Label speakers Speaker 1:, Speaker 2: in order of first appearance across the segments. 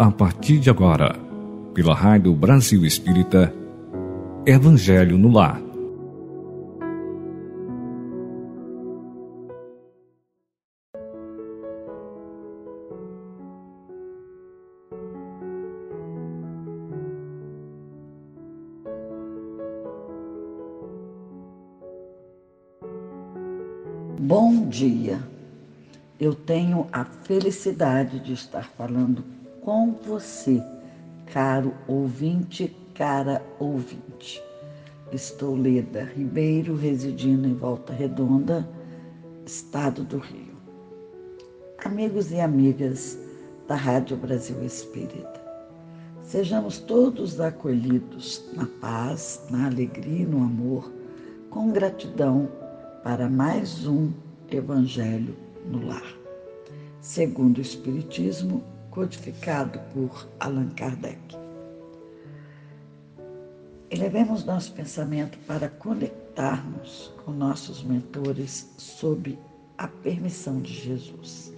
Speaker 1: A partir de agora, pela Rádio Brasil Espírita, Evangelho no Lar.
Speaker 2: Bom dia. Eu tenho a felicidade de estar falando com você, caro ouvinte, cara ouvinte. Estou Leda Ribeiro, residindo em Volta Redonda, Estado do Rio. Amigos e amigas da Rádio Brasil Espírita, sejamos todos acolhidos na paz, na alegria e no amor, com gratidão para mais um Evangelho no Lar, segundo o Espiritismo, codificado por Allan Kardec. Elevemos nosso pensamento para conectarmos com nossos mentores sob a permissão de Jesus.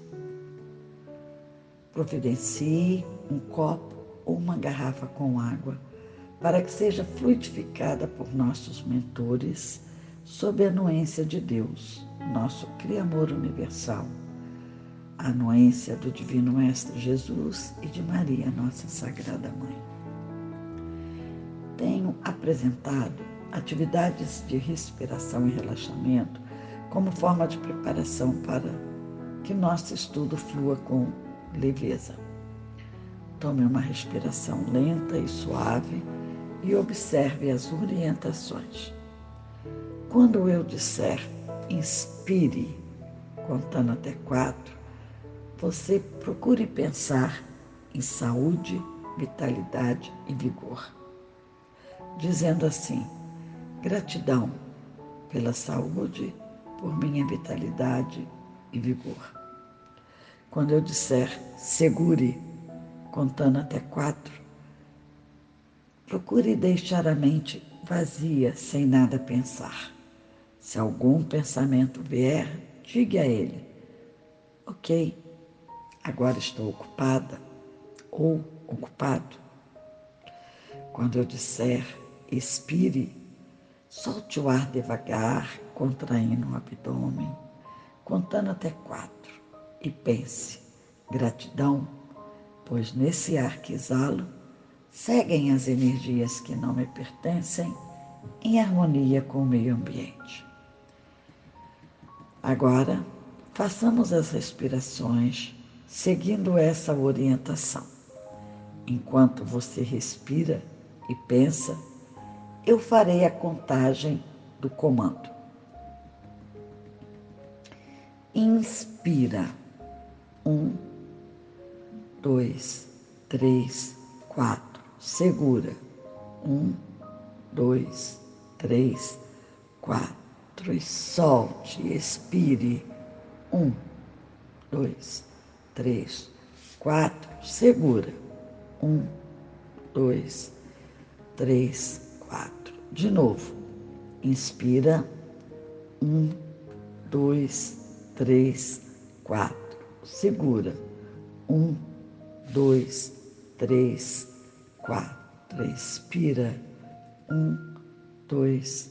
Speaker 2: Providencie um copo ou uma garrafa com água para que seja fluidificada por nossos mentores sob a anuência de Deus, nosso Criador universal, a anuência do Divino Mestre Jesus e de Maria, nossa Sagrada Mãe. Tenho apresentado atividades de respiração e relaxamento como forma de preparação para que nosso estudo flua com leveza. Tome uma respiração lenta e suave e observe as orientações. Quando eu disser inspire, contando até quatro, você procure pensar em saúde, vitalidade e vigor. Dizendo assim: gratidão pela saúde, por minha vitalidade e vigor. Quando eu disser segure, contando até quatro, procure deixar a mente vazia, sem nada pensar. Se algum pensamento vier, diga a ele: Ok, agora estou ocupada ou ocupado. Quando eu disser expire, solte o ar devagar, contraindo o abdômen, contando até quatro, e pense: gratidão, pois nesse ar que exalo, seguem as energias que não me pertencem em harmonia com o meio ambiente. Agora, façamos as respirações seguindo essa orientação. Enquanto você respira e pensa, eu farei a contagem do comando. Inspira. Um, dois, três, quatro. Segura. Um, dois, três, quatro e solte, expire. Um, dois, três, quatro, segura. Um, dois, três, quatro. De novo. Inspira. Um, dois, três, quatro. Segura. Um, dois, três, quatro. Expira. Um, dois,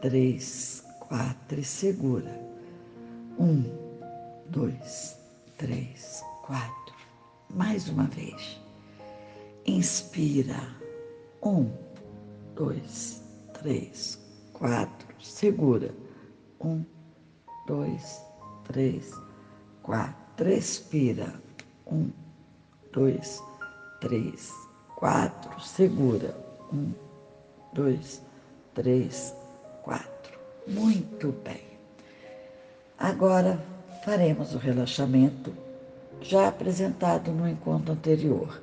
Speaker 2: três, quatro e segura. Um, dois, três, quatro. Mais uma vez. Inspira. Um, dois, três, quatro. Segura. Um, dois, três, quatro. Expira. Um, dois, três, quatro. Segura. Um, dois, três, quatro. Muito bem. Agora faremos o relaxamento já apresentado no encontro anterior.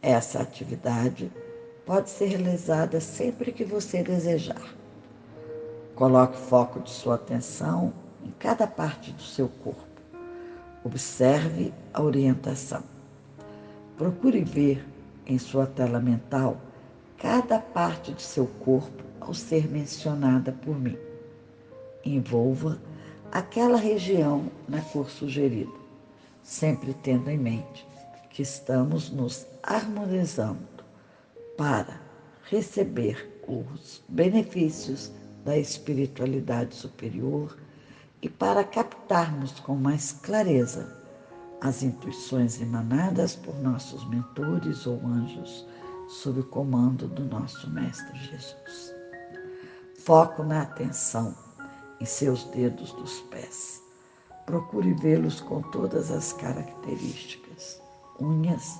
Speaker 2: Essa atividade pode ser realizada sempre que você desejar. Coloque foco de sua atenção em cada parte do seu corpo. Observe a orientação. Procure ver em sua tela mental cada parte de seu corpo ao ser mencionada por mim. Envolva aquela região na cor sugerida, sempre tendo em mente que estamos nos harmonizando para receber os benefícios da espiritualidade superior e para captarmos com mais clareza as intuições emanadas por nossos mentores ou anjos sob o comando do nosso Mestre Jesus. Foco na atenção em seus dedos dos pés. Procure vê-los com todas as características: unhas,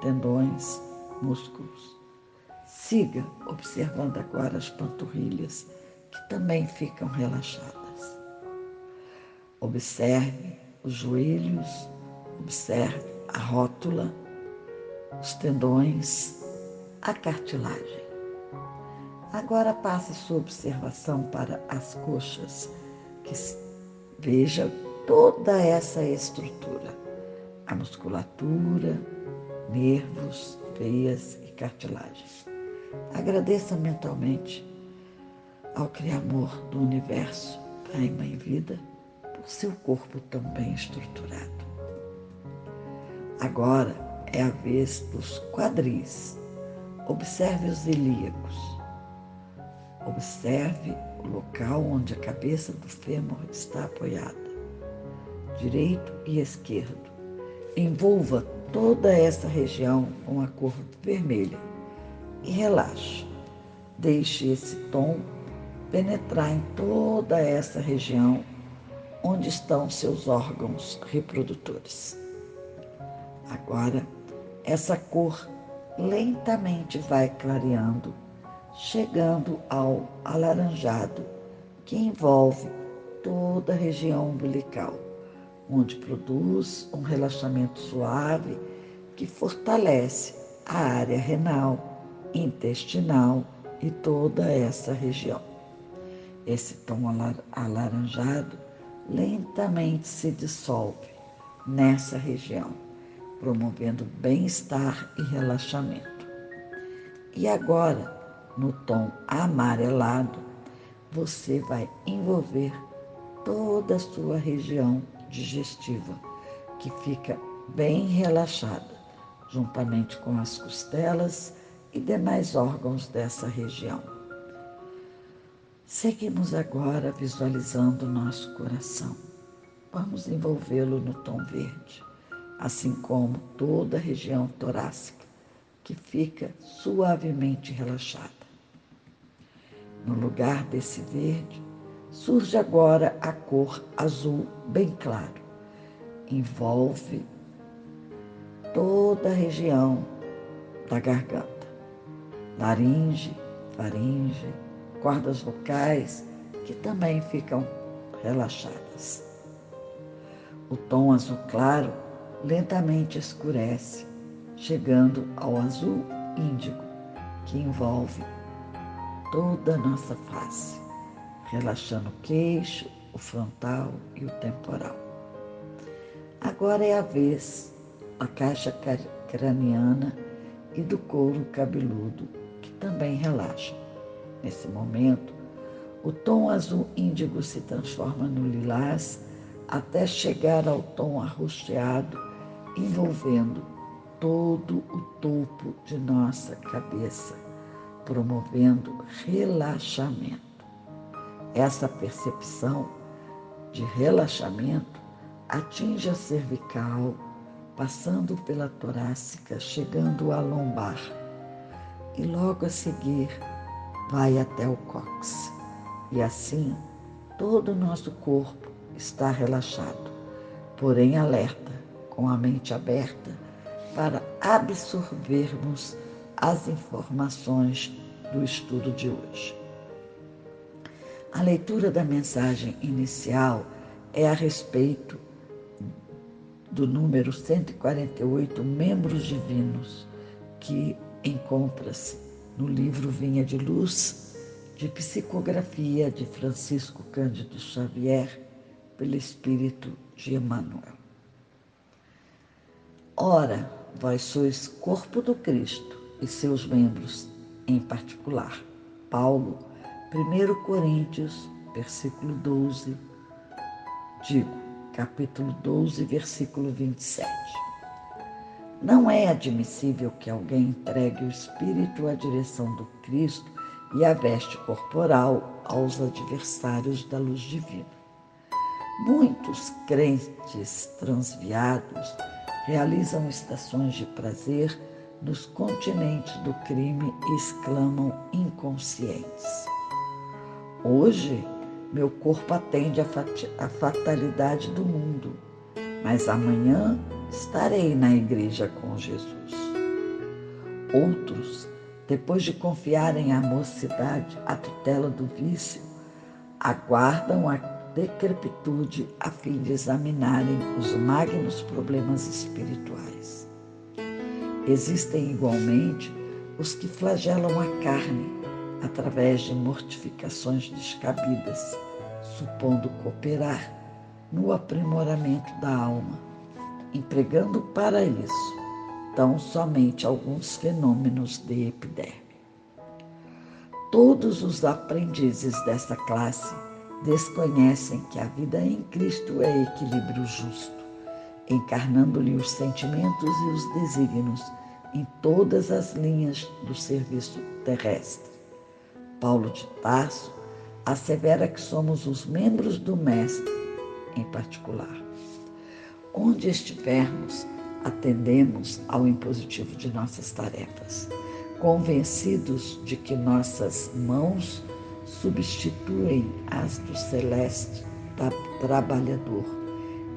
Speaker 2: tendões, músculos. Siga observando agora as panturrilhas, que também ficam relaxadas. Observe os joelhos, observe a rótula, os tendões, a cartilagem. Agora passe sua observação para as coxas, que veja toda essa estrutura, a musculatura, nervos, veias e cartilagens. Agradeça mentalmente ao Criador do universo, Pai e Vida, por seu corpo tão bem estruturado. Agora é a vez dos quadris. Observe os ilíacos Observe o local onde a cabeça do fêmur está apoiada, direito e esquerdo. Envolva toda essa região com a cor vermelha e relaxe. Deixe esse tom penetrar em toda essa região onde estão seus órgãos reprodutores. Agora, essa cor lentamente vai clareando chegando ao alaranjado, que envolve toda a região umbilical, onde produz um relaxamento suave que fortalece a área renal, intestinal e toda essa região. Esse tom alaranjado lentamente se dissolve nessa região, promovendo bem-estar e relaxamento. E agora, no tom amarelado, você vai envolver toda a sua região digestiva, que fica bem relaxada, juntamente com as costelas e demais órgãos dessa região. Seguimos agora visualizando nosso coração. Vamos envolvê-lo no tom verde, assim como toda a região torácica, que fica suavemente relaxada. No lugar desse verde, surge agora a cor azul bem claro. Envolve toda a região da garganta, laringe, faringe, cordas vocais, que também ficam relaxadas. O tom azul claro lentamente escurece, chegando ao azul índigo, que envolve toda a nossa face, relaxando o queixo, o frontal e o temporal. Agora é a vez da caixa craniana e do couro cabeludo, que também relaxa. Nesse momento, o tom azul índigo se transforma no lilás até chegar ao tom arroxeado, envolvendo todo o topo de nossa cabeça promovendo relaxamento. Essa percepção de relaxamento atinge a cervical, passando pela torácica, chegando à lombar e logo a seguir vai até o cóccix. E assim todo o nosso corpo está relaxado, porém alerta, com a mente aberta para absorvermos as informações do estudo de hoje. A leitura da mensagem inicial é a respeito do número 148 membros divinos que encontra-se no livro Vinha de Luz de psicografia de Francisco Cândido Xavier pelo Espírito de Emmanuel. Ora, vós sois corpo do Cristo e seus membros, em particular. Paulo, 1 Coríntios, versículo 12, digo, capítulo 12, versículo 27. Não é admissível que alguém entregue o espírito à direção do Cristo e a veste corporal aos adversários da luz divina. Muitos crentes transviados realizam estações de prazer nos continentes do crime e exclamam inconscientes. Hoje, meu corpo atende à fatalidade do mundo, mas amanhã estarei na igreja com Jesus. Outros, depois de confiarem à mocidade a tutela do vício, aguardam a decrepitude a fim de examinarem os magnos problemas espirituais. Existem igualmente os que flagelam a carne através de mortificações descabidas, supondo cooperar no aprimoramento da alma, empregando para isso tão somente alguns fenômenos de epiderme. Todos os aprendizes dessa classe desconhecem que a vida em Cristo é equilíbrio justo, encarnando-lhe os sentimentos e os desígnios em todas as linhas do serviço terrestre. Paulo de Tarso assevera que somos os membros do Mestre em particular. Onde estivermos, atendemos ao impositivo de nossas tarefas, convencidos de que nossas mãos substituem as do celeste trabalhador,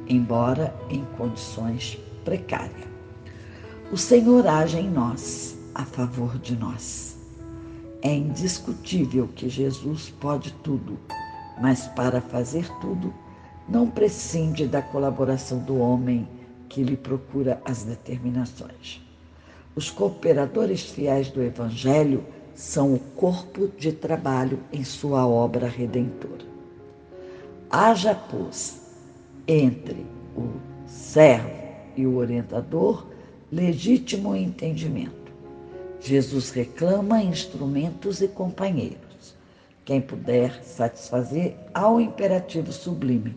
Speaker 2: embora em condições precárias. O Senhor age em nós, a favor de nós. É indiscutível que Jesus pode tudo, mas para fazer tudo, não prescinde da colaboração do homem que lhe procura as determinações. Os cooperadores fiéis do Evangelho são o corpo de trabalho em sua obra redentora. Haja, pois, entre o servo e o orientador legítimo entendimento. Jesus reclama instrumentos e companheiros. Quem puder satisfazer ao imperativo sublime,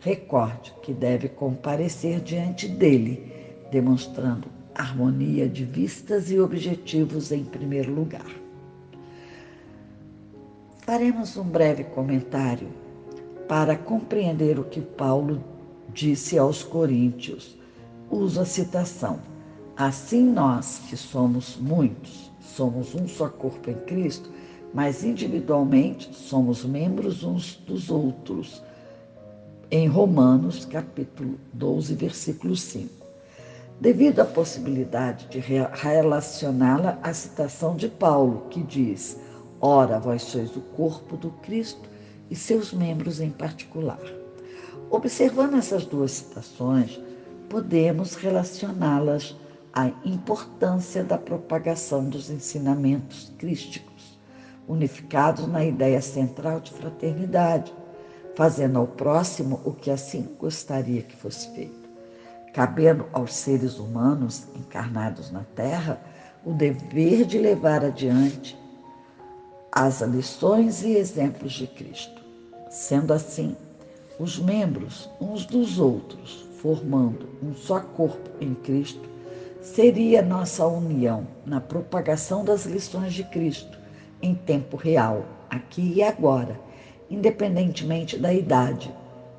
Speaker 2: recorde que deve comparecer diante dele, demonstrando harmonia de vistas e objetivos em primeiro lugar. Faremos um breve comentário para compreender o que Paulo disse aos Coríntios. Uso a citação. Assim nós, que somos muitos, somos um só corpo em Cristo, mas individualmente somos membros uns dos outros. Em Romanos, capítulo 12, versículo 5. Devido à possibilidade de relacioná-la à citação de Paulo, que diz: Ora, vós sois o corpo do Cristo e seus membros em particular. Observando essas duas citações, podemos relacioná-las à importância da propagação dos ensinamentos crísticos, unificados na ideia central de fraternidade, fazendo ao próximo o que assim gostaria que fosse feito. Cabendo aos seres humanos encarnados na Terra o dever de levar adiante as lições e exemplos de Cristo. Sendo assim, os membros uns dos outros, formando um só corpo em Cristo, seria nossa união na propagação das lições de Cristo em tempo real, aqui e agora, independentemente da idade,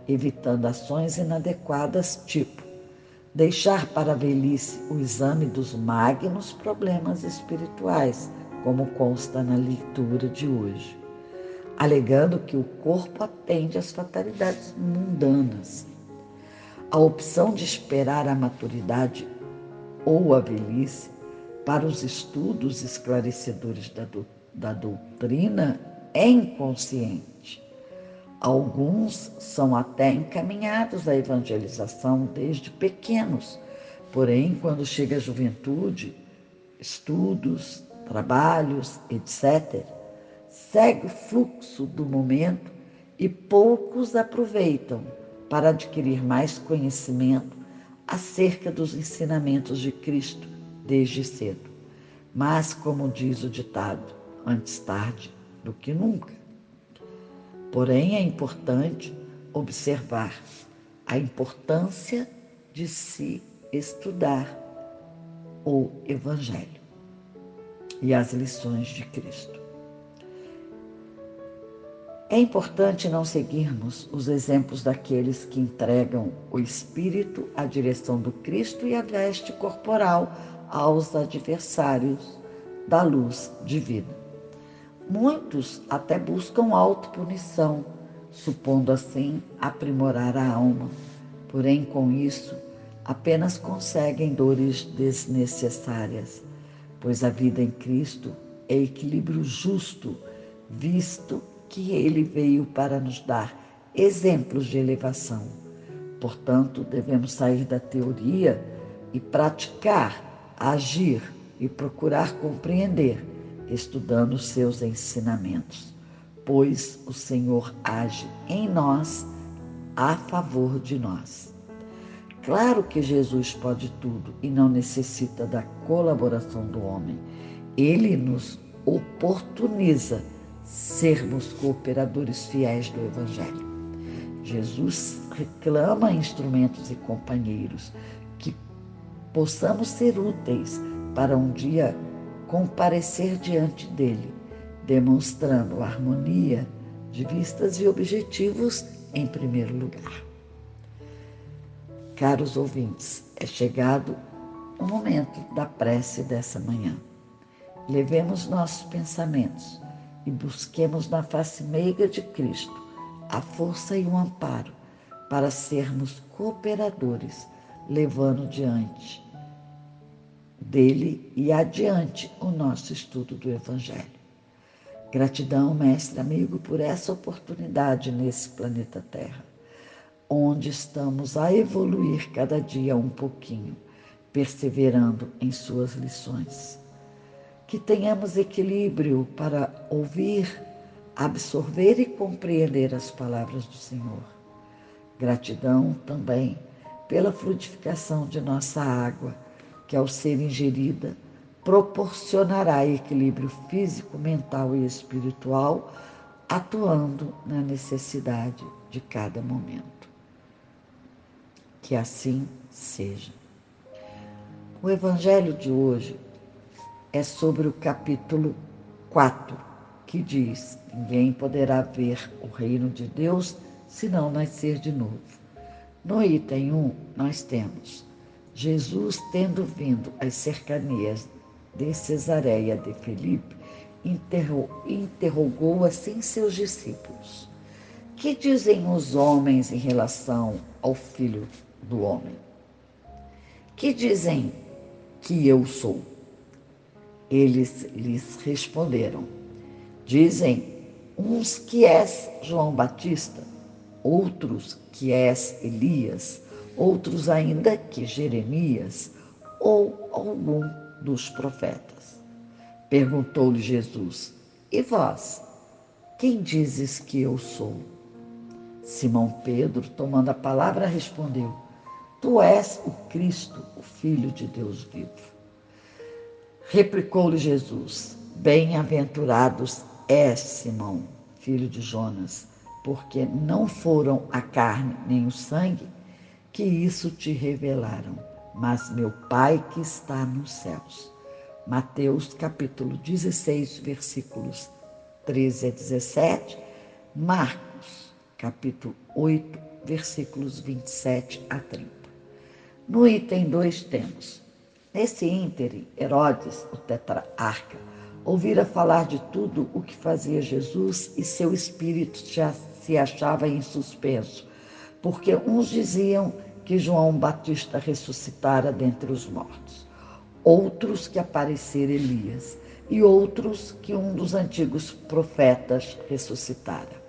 Speaker 2: evitando ações inadequadas, tipo deixar para a velhice o exame dos magnos problemas espirituais como consta na leitura de hoje, alegando que o corpo atende às fatalidades mundanas. A opção de esperar a maturidade ou a velhice para os estudos esclarecedores da, do, da doutrina é inconsciente. Alguns são até encaminhados à evangelização desde pequenos, porém, quando chega a juventude, estudos, trabalhos, etc., segue o fluxo do momento e poucos aproveitam para adquirir mais conhecimento acerca dos ensinamentos de Cristo desde cedo. Mas, como diz o ditado, antes tarde do que nunca. Porém, é importante observar a importância de se estudar o Evangelho e as lições de Cristo. É importante não seguirmos os exemplos daqueles que entregam o espírito à direção do Cristo e a veste corporal aos adversários da luz divina. Muitos até buscam autopunição, supondo assim aprimorar a alma, porém com isso apenas conseguem dores desnecessárias, pois a vida em Cristo é equilíbrio justo, visto que ele veio para nos dar exemplos de elevação. Portanto, devemos sair da teoria e praticar, agir e procurar compreender, estudando seus ensinamentos, pois o Senhor age em nós a favor de nós. Claro que Jesus pode tudo e não necessita da colaboração do homem. Ele nos oportuniza sermos cooperadores fiéis do Evangelho. Jesus reclama instrumentos e companheiros que possamos ser úteis para um dia comparecer diante dele, demonstrando harmonia de vistas e objetivos em primeiro lugar. Caros ouvintes, é chegado o momento da prece dessa manhã. Levemos nossos pensamentos e busquemos na face meiga de Cristo a força e o amparo para sermos cooperadores, levando diante dele e adiante o nosso estudo do Evangelho. Gratidão, mestre amigo, por essa oportunidade nesse planeta Terra onde estamos a evoluir cada dia um pouquinho, perseverando em suas lições. Que tenhamos equilíbrio para ouvir, absorver e compreender as palavras do Senhor. Gratidão também pela frutificação de nossa água, que ao ser ingerida proporcionará equilíbrio físico, mental e espiritual, atuando na necessidade de cada momento. Que assim seja. O evangelho de hoje é sobre o capítulo 4, que diz: Ninguém poderá ver o reino de Deus se não nascer de novo. No item 1, nós temos Jesus, tendo vindo às cercanias de Cesareia de Felipe, interrogou assim seus discípulos: Que dizem os homens em relação ao filho do homem. Que dizem que eu sou? Eles lhes responderam: Dizem uns que és João Batista, outros que és Elias, outros ainda que Jeremias ou algum dos profetas. Perguntou-lhe Jesus: E vós, quem dizes que eu sou? Simão Pedro, tomando a palavra, respondeu: Tu és o Cristo, o Filho de Deus vivo. Replicou-lhe Jesus: Bem-aventurados és, Simão, filho de Jonas, porque não foram a carne nem o sangue que isso te revelaram, mas meu Pai que está nos céus. Mateus capítulo 16, versículos 13 a 17, Marcos capítulo 8, versículos 27 a 30. No item 2 temos, nesse íntere, Herodes, o tetrarca, ouvira falar de tudo o que fazia Jesus e seu espírito já se achava em suspenso, porque uns diziam que João Batista ressuscitara dentre os mortos, outros que aparecera Elias e outros que um dos antigos profetas ressuscitara.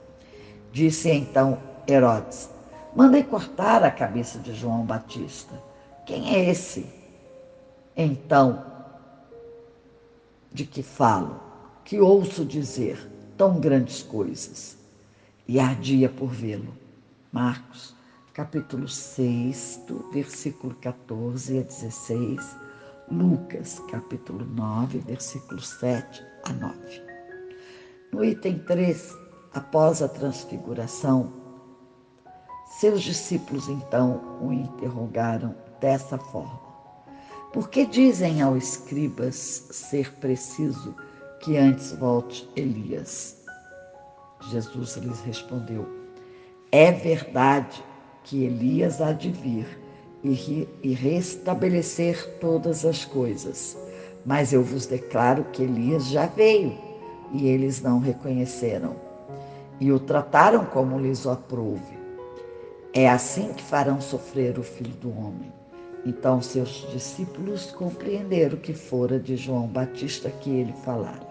Speaker 2: Disse então Herodes: Mandei cortar a cabeça de João Batista. Quem é esse? Então, de que falo, que ouço dizer tão grandes coisas, e ardia por vê-lo. Marcos, capítulo 6, versículo 14 a 16. Lucas, capítulo 9, versículo 7 a 9. No item 3, após a transfiguração, seus discípulos então o interrogaram dessa forma: Por que dizem ao escribas ser preciso que antes volte Elias? Jesus lhes respondeu: É verdade que Elias há de vir e, e restabelecer todas as coisas. Mas eu vos declaro que Elias já veio e eles não reconheceram e o trataram como lhes aprouve. É assim que farão sofrer o filho do homem. Então seus discípulos compreenderam que fora de João Batista que ele falara.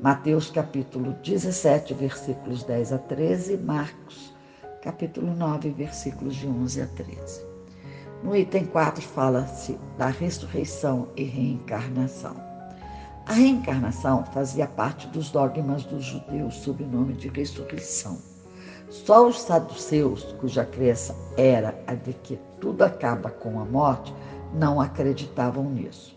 Speaker 2: Mateus capítulo 17, versículos 10 a 13, Marcos capítulo 9, versículos de 11 a 13. No item 4 fala-se da ressurreição e reencarnação. A reencarnação fazia parte dos dogmas dos judeus sob o nome de ressurreição. Só os saduceus, cuja crença era a de que tudo acaba com a morte, não acreditavam nisso.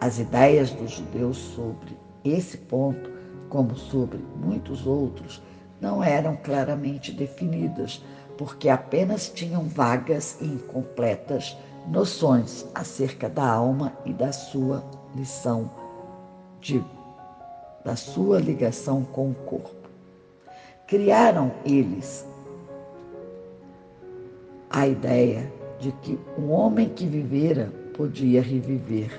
Speaker 2: As ideias dos judeus sobre esse ponto, como sobre muitos outros, não eram claramente definidas, porque apenas tinham vagas e incompletas noções acerca da alma e da sua lição de, da sua ligação com o corpo. Criaram eles a ideia de que um homem que vivera podia reviver,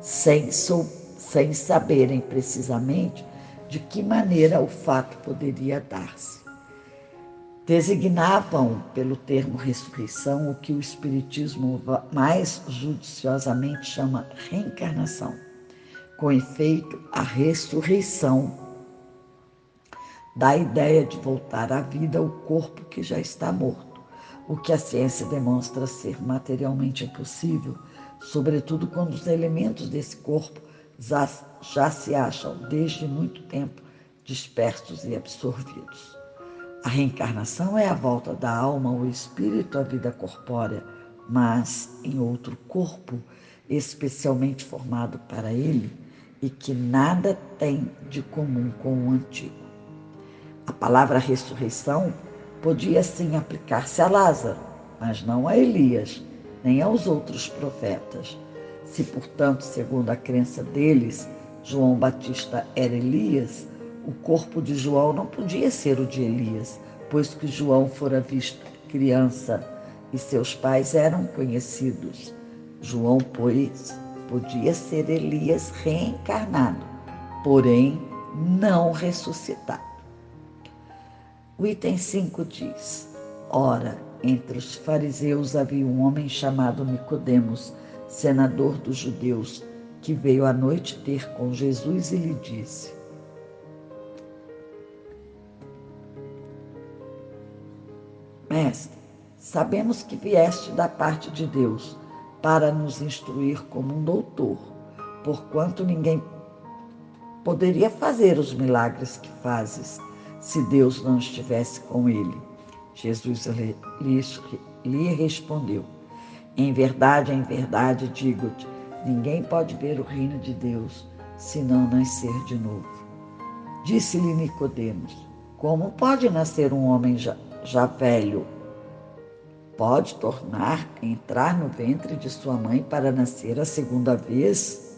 Speaker 2: sem, sem saberem precisamente de que maneira o fato poderia dar-se. Designavam pelo termo ressurreição o que o Espiritismo mais judiciosamente chama reencarnação. Com efeito, a ressurreição da ideia de voltar à vida o corpo que já está morto, o que a ciência demonstra ser materialmente impossível, sobretudo quando os elementos desse corpo já, já se acham desde muito tempo dispersos e absorvidos. A reencarnação é a volta da alma ou espírito à vida corpórea, mas em outro corpo, especialmente formado para ele e que nada tem de comum com o antigo. A palavra ressurreição podia sim aplicar-se a Lázaro, mas não a Elias, nem aos outros profetas. Se, portanto, segundo a crença deles, João Batista era Elias, o corpo de João não podia ser o de Elias, pois que João fora visto criança e seus pais eram conhecidos. João, pois, podia ser Elias reencarnado, porém não ressuscitado. O item 5 diz: Ora, entre os fariseus havia um homem chamado Nicodemos, senador dos judeus, que veio à noite ter com Jesus e lhe disse: Mestre, sabemos que vieste da parte de Deus para nos instruir como um doutor, porquanto ninguém poderia fazer os milagres que fazes se Deus não estivesse com ele. Jesus lhe, respondeu: em verdade, em verdade, digo-te: ninguém pode ver o reino de Deus se não nascer de novo. Disse-lhe Nicodemos: Como pode nascer um homem já, já velho? Pode tornar entrar no ventre de sua mãe para nascer a segunda vez?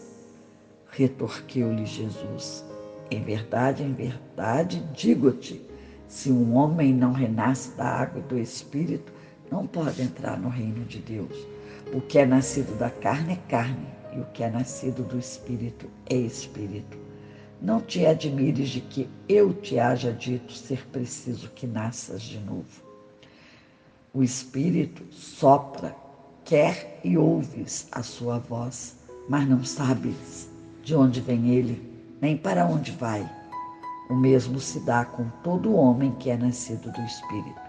Speaker 2: Retorquiu-lhe Jesus: Em verdade, em verdade, digo-te: se um homem não renasce da água e do espírito, não pode entrar no reino de Deus. O que é nascido da carne é carne, e o que é nascido do espírito é espírito. Não te admires de que eu te haja dito ser preciso que nasças de novo. O espírito sopra, quer e ouves a sua voz, mas não sabes de onde vem ele, nem para onde vai. O mesmo se dá com todo homem que é nascido do espírito.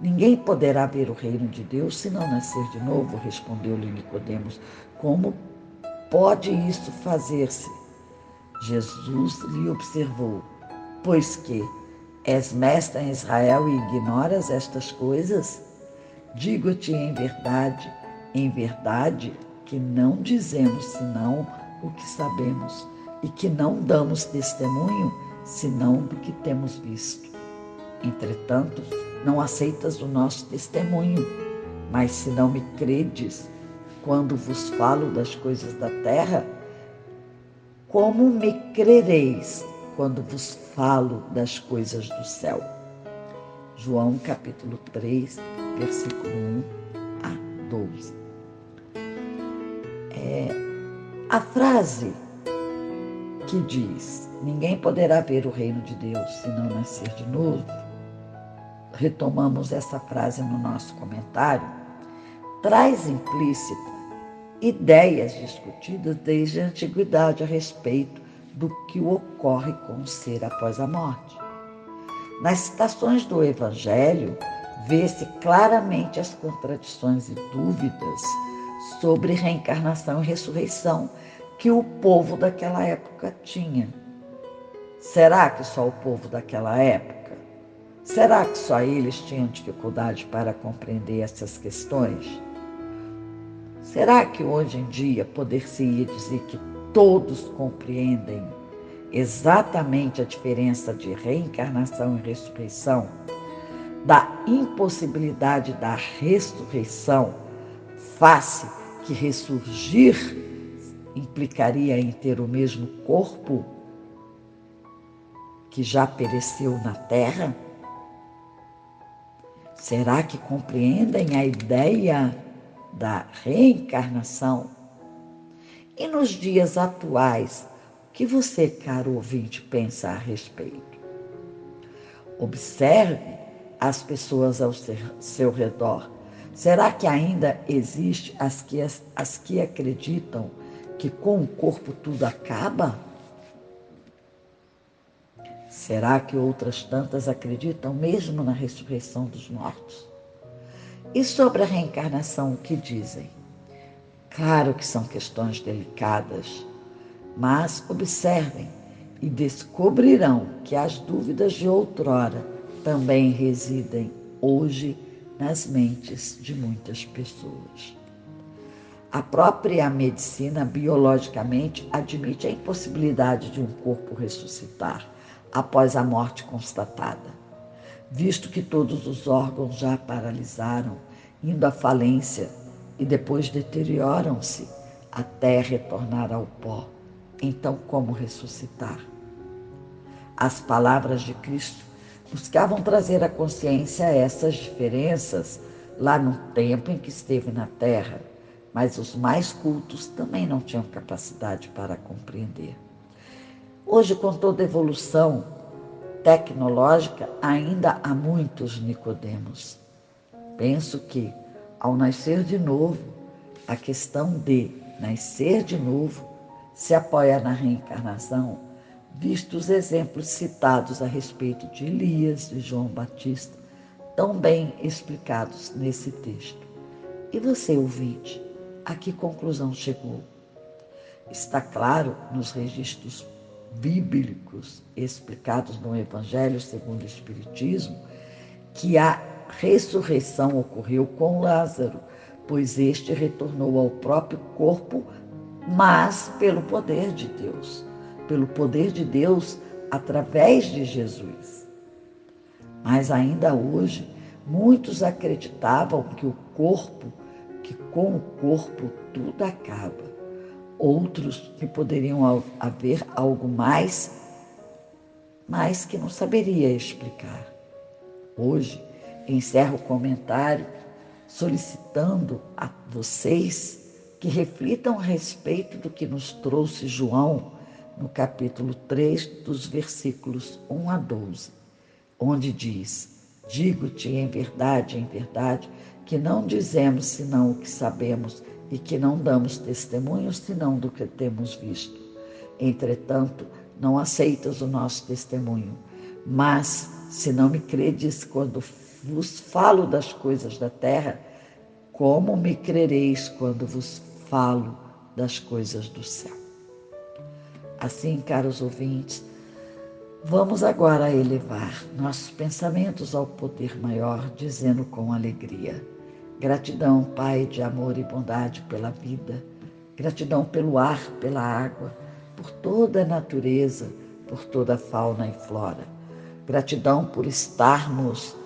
Speaker 2: Ninguém poderá ver o reino de Deus se não nascer de novo, respondeu-lhe Nicodemos. Como pode isso fazer-se? Jesus lhe observou: Pois que és mestre em Israel e ignoras estas coisas? Digo-te em verdade, em verdade, que não dizemos senão o que sabemos e que não damos testemunho senão do que temos visto. Entretanto, não aceitas o nosso testemunho, mas se não me credes, quando vos falo das coisas da terra? Como me crereis quando vos falo das coisas do céu? João capítulo 3, versículo 1 a 12. É, a frase que diz: Ninguém poderá ver o reino de Deus se não nascer de novo. Retomamos essa frase no nosso comentário. Traz implícita ideias discutidas desde a antiguidade a respeito do que ocorre com o ser após a morte. Nas citações do Evangelho, vê-se claramente as contradições e dúvidas sobre reencarnação e ressurreição que o povo daquela época tinha. Será que só o povo daquela época? Será que só eles tinham dificuldade para compreender essas questões? Será que hoje em dia poder-se-ia dizer que todos compreendem exatamente a diferença de reencarnação e ressurreição? Da impossibilidade da ressurreição face que ressurgir implicaria em ter o mesmo corpo que já pereceu na terra? Será que compreendem a ideia da reencarnação? E nos dias atuais, o que você, caro ouvinte, pensa a respeito? Observe as pessoas ao seu redor. Será que ainda existe as que, as que acreditam que com o corpo tudo acaba? Será que outras tantas acreditam mesmo na ressurreição dos mortos? E sobre a reencarnação, o que dizem? Claro que são questões delicadas, mas observem e descobrirão que as dúvidas de outrora também residem hoje nas mentes de muitas pessoas. A própria medicina, biologicamente, admite a impossibilidade de um corpo ressuscitar após a morte constatada, visto que todos os órgãos já paralisaram, indo à falência e depois deterioram-se até retornar ao pó. Então, como ressuscitar? As palavras de Cristo buscavam trazer à consciência essas diferenças lá no tempo em que esteve na terra mas os mais cultos também não tinham capacidade para compreender. Hoje, com toda a evolução tecnológica, ainda há muitos Nicodemos. Penso que, ao nascer de novo, a questão de nascer de novo se apoia na reencarnação, visto os exemplos citados a respeito de Elias e João Batista, tão bem explicados nesse texto. E você, ouvinte, a que conclusão chegou? Está claro nos registros bíblicos explicados no Evangelho segundo o Espiritismo que a ressurreição ocorreu com Lázaro, pois este retornou ao próprio corpo, mas pelo poder de Deus, pelo poder de Deus através de Jesus. Mas ainda hoje, muitos acreditavam que o corpo que com o corpo tudo acaba. Outros que poderiam haver algo mais, mas que não saberia explicar. Hoje encerro o comentário solicitando a vocês que reflitam a respeito do que nos trouxe João no capítulo 3, dos versículos 1 a 12, onde diz: Digo-te em verdade, em verdade, que não dizemos senão o que sabemos e que não damos testemunho senão do que temos visto. Entretanto, não aceitas o nosso testemunho. Mas, se não me credes quando vos falo das coisas da terra, como me crereis quando vos falo das coisas do céu? Assim, caros ouvintes, vamos agora elevar nossos pensamentos ao poder maior, dizendo com alegria: Gratidão, Pai de amor e bondade pela vida. Gratidão pelo ar, pela água, por toda a natureza, por toda a fauna e flora. Gratidão por estarmos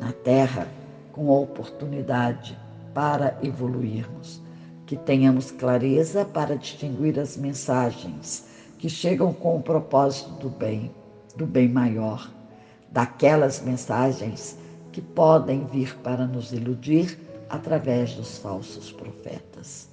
Speaker 2: na Terra com a oportunidade para evoluirmos. que tenhamos clareza para distinguir as mensagens que chegam com o propósito do bem, do bem maior, daquelas mensagens que podem vir para nos iludir através dos falsos profetas.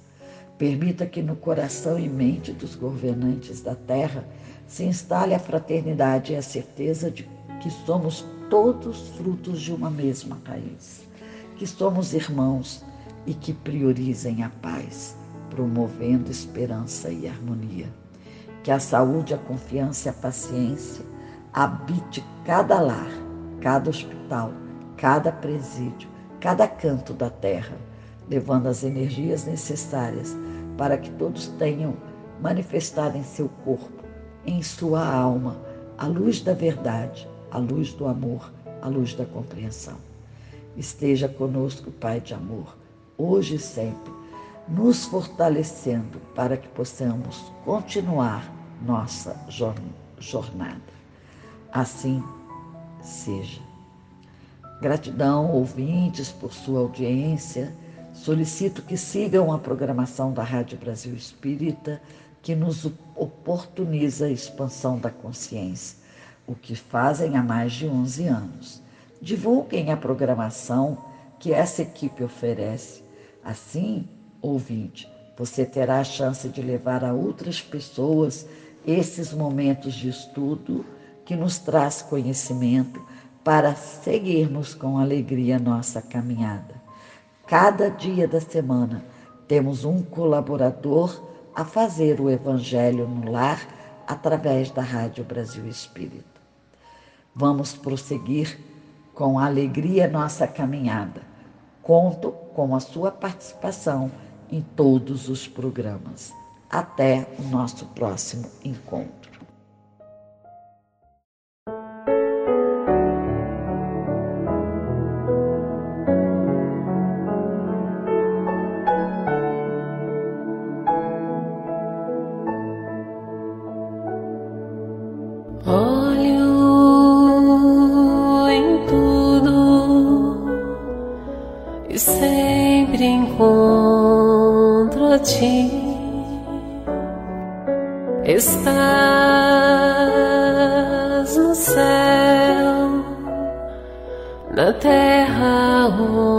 Speaker 2: Permita que no coração e mente dos governantes da terra se instale a fraternidade e a certeza de que somos todos frutos de uma mesma raiz, que somos irmãos e que priorizem a paz, promovendo esperança e harmonia. Que a saúde, a confiança e a paciência habite cada lar, cada hospital, cada presídio, cada canto da terra, levando as energias necessárias para que todos tenham manifestado em seu corpo, em sua alma, a luz da verdade, a luz do amor, a luz da compreensão. Esteja conosco, Pai de amor hoje e sempre, nos fortalecendo para que possamos continuar nossa jornada. Assim seja. Gratidão, ouvintes, por sua audiência. Solicito que sigam a programação da Rádio Brasil Espírita, que nos oportuniza a expansão da consciência, o que fazem há mais de 11 anos. Divulguem a programação que essa equipe oferece. Assim, ouvinte, você terá a chance de levar a outras pessoas esses momentos de estudo que nos traz conhecimento para seguirmos com alegria nossa caminhada. Cada dia da semana temos um colaborador a fazer o Evangelho no lar através da Rádio Brasil Espírita. Vamos prosseguir com alegria nossa caminhada Conto com a sua participação em todos os programas. Até o nosso próximo encontro. ti estás no céu, na terra. Oh.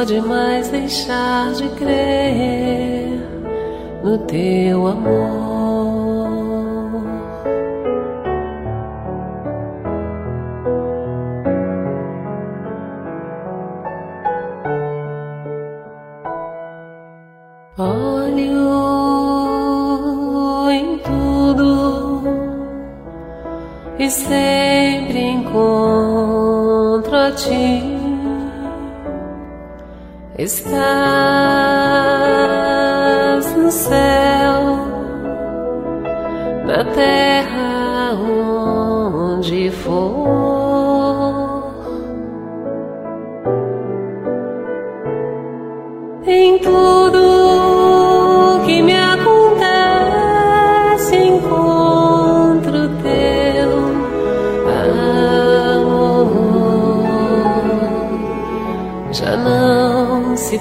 Speaker 3: pode mais deixar de crer no teu amor. Olho em tudo e sempre encontro a ti estás no céu, na terra.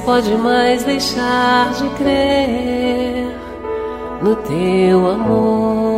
Speaker 3: Pode mais deixar de crer no teu amor.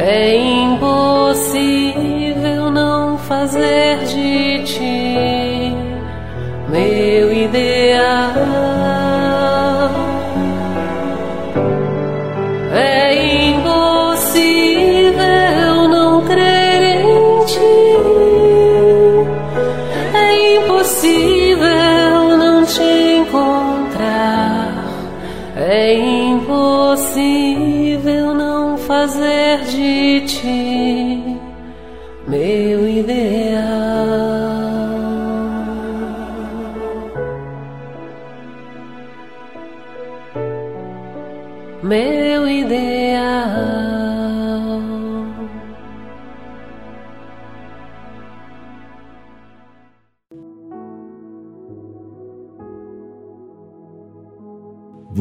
Speaker 3: Hey.